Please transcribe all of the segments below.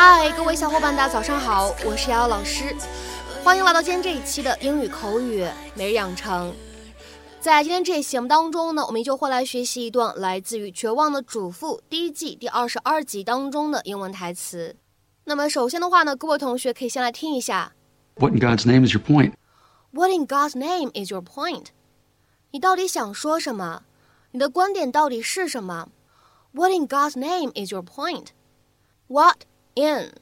嗨，各位小伙伴，大家早上好，我是瑶瑶老师，欢迎来到今天这一期的英语口语每日养成。在今天这一期节目当中呢，我们依旧会来学习一段来自于《绝望的主妇》第一季第二十二集当中的英文台词。那么首先的话呢，各位同学可以先来听一下。What in God's name is your point? What in God's name is your point? 你到底想说什么？你的观点到底是什么？What in God's name is your point? What in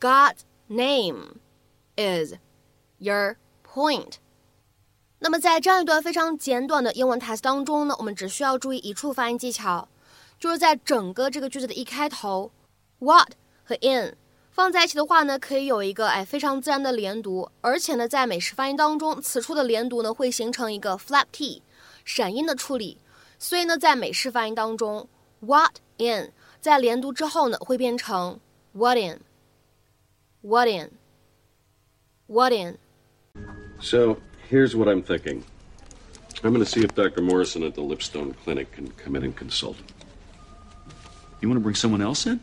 God's name is your point? 那么在这样一段非常简短的英文台词当中呢，我们只需要注意一处发音技巧，就是在整个这个句子的一开头，what 和 in。放在一起的话呢，可以有一个哎非常自然的连读，而且呢，在美式发音当中，此处的连读呢会形成一个 flap t 闪音的处理，所以呢，在美式发音当中，what in 在连读之后呢会变成 what in? What in? What in? So here's what I'm thinking. I'm going to see if Dr. Morrison at the Lipstone Clinic can come in and consult. You want to bring someone else in?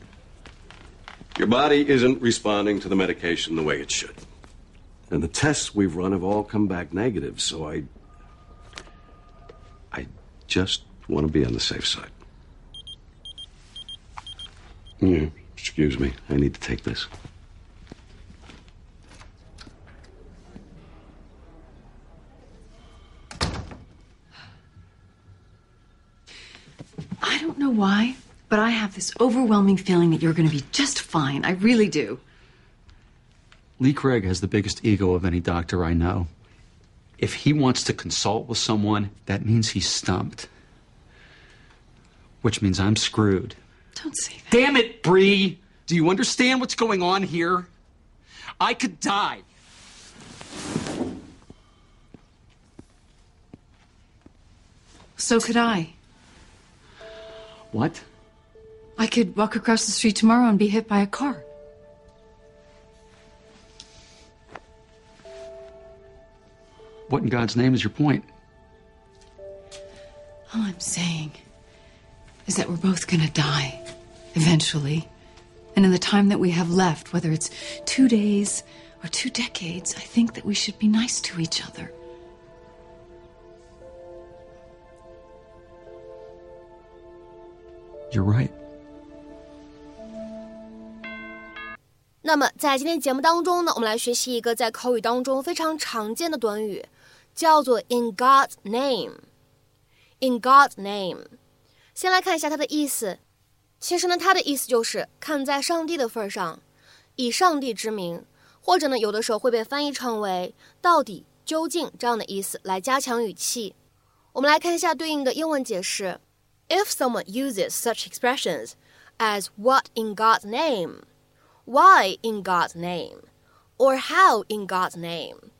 Your body isn't responding to the medication the way it should. And the tests we've run have all come back negative, so I. I just want to be on the safe side. Yeah, excuse me. I need to take this. I don't know why, but I have this overwhelming feeling that you're going to be just fine. I really do. Lee Craig has the biggest ego of any doctor I know. If he wants to consult with someone, that means he's stumped. Which means I'm screwed. Don't say that. Damn it, Bree! Do you understand what's going on here? I could die. So could I. What? I could walk across the street tomorrow and be hit by a car. What in God's name is your point? All I'm saying is that we're both going to die eventually. And in the time that we have left, whether it's two days or two decades, I think that we should be nice to each other. You're right. 那么在今天节目当中呢，我们来学习一个在口语当中非常常见的短语，叫做 "in God's name"。in God's name，先来看一下它的意思。 其实呢，它的意思就是看在上帝的份上，以上帝之名，或者呢，有的时候会被翻译成为到底、究竟这样的意思，来加强语气。我们来看一下对应的英文解释：If someone uses such expressions as "What in God's name"。why in God's name, or how in God's name.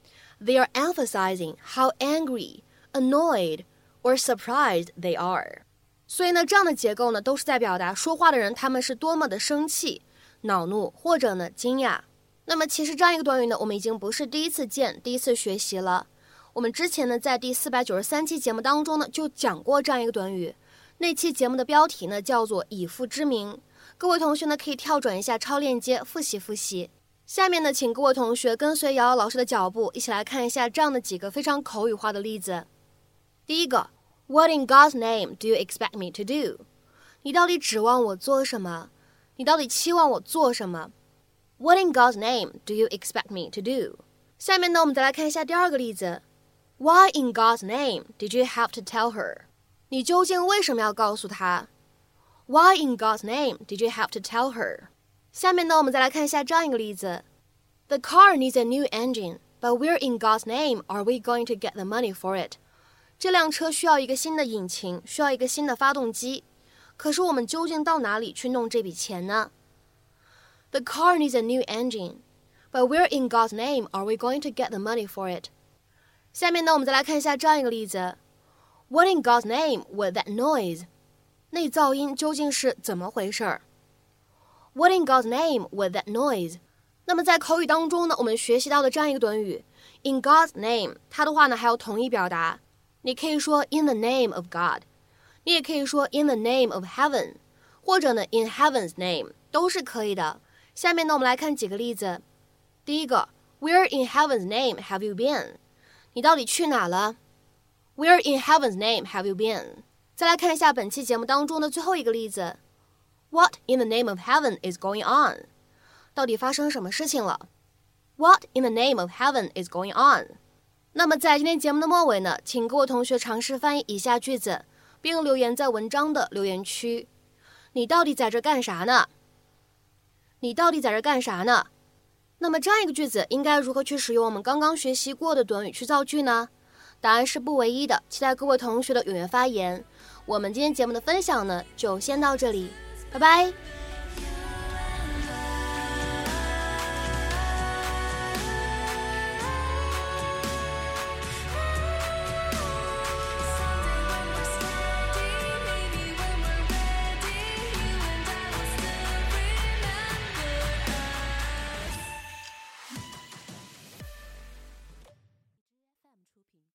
They are emphasizing how angry, annoyed, or surprised they are. 所以呢，这样的结构呢，都是在表达说话的人他们是多么的生气、恼怒或者呢惊讶。那么其实这样一个短语呢，我们已经不是第一次见、第一次学习了。我们之前呢，在第四百九十三期节目当中呢，就讲过这样一个短语。那期节目的标题呢，叫做“以父之名”。各位同学呢，可以跳转一下超链接复习复习。下面呢，请各位同学跟随瑶瑶老师的脚步，一起来看一下这样的几个非常口语化的例子。第一个 ，What in God's name do you expect me to do？你到底指望我做什么？你到底期望我做什么？What in God's name do you expect me to do？下面呢，我们再来看一下第二个例子。Why in God's name did you have to tell her？你究竟为什么要告诉她？why in God's name did you have to tell her？下面呢，我们再来看一下这样一个例子：The car needs a new engine, but where in God's name are we going to get the money for it？ 这辆车需要一个新的引擎，需要一个新的发动机，可是我们究竟到哪里去弄这笔钱呢？The car needs a new engine, but where in God's name are we going to get the money for it？下面呢，我们再来看一下这样一个例子：What in God's name was that noise？那噪音究竟是怎么回事儿？What in God's name was that noise？那么在口语当中呢，我们学习到的这样一个短语，in God's name，它的话呢还有同义表达。 你可以说 in the name of God，你也可以说 in the name of heaven，或者呢 in heaven's name 都是可以的。 下面呢，我们来看几个例子。第一个，Where in heaven's name have you been？你到底去哪了？Where in heaven's name have you been？再来看一下本期节目当中的最后一个例子，What in the name of heaven is going on？到底发生什么事情了？What in the name of heaven is going on？ 那么在今天节目的末尾呢，请各位同学尝试翻译以下句子，并留言在文章的留言区。你到底在这干啥呢？你到底在这干啥呢？那么这样一个句子应该如何去使用我们刚刚学习过的短语去造句呢？答案是不唯一的，期待各位同学的踊跃发言。我们今天节目的分享呢，就先到这里，拜拜。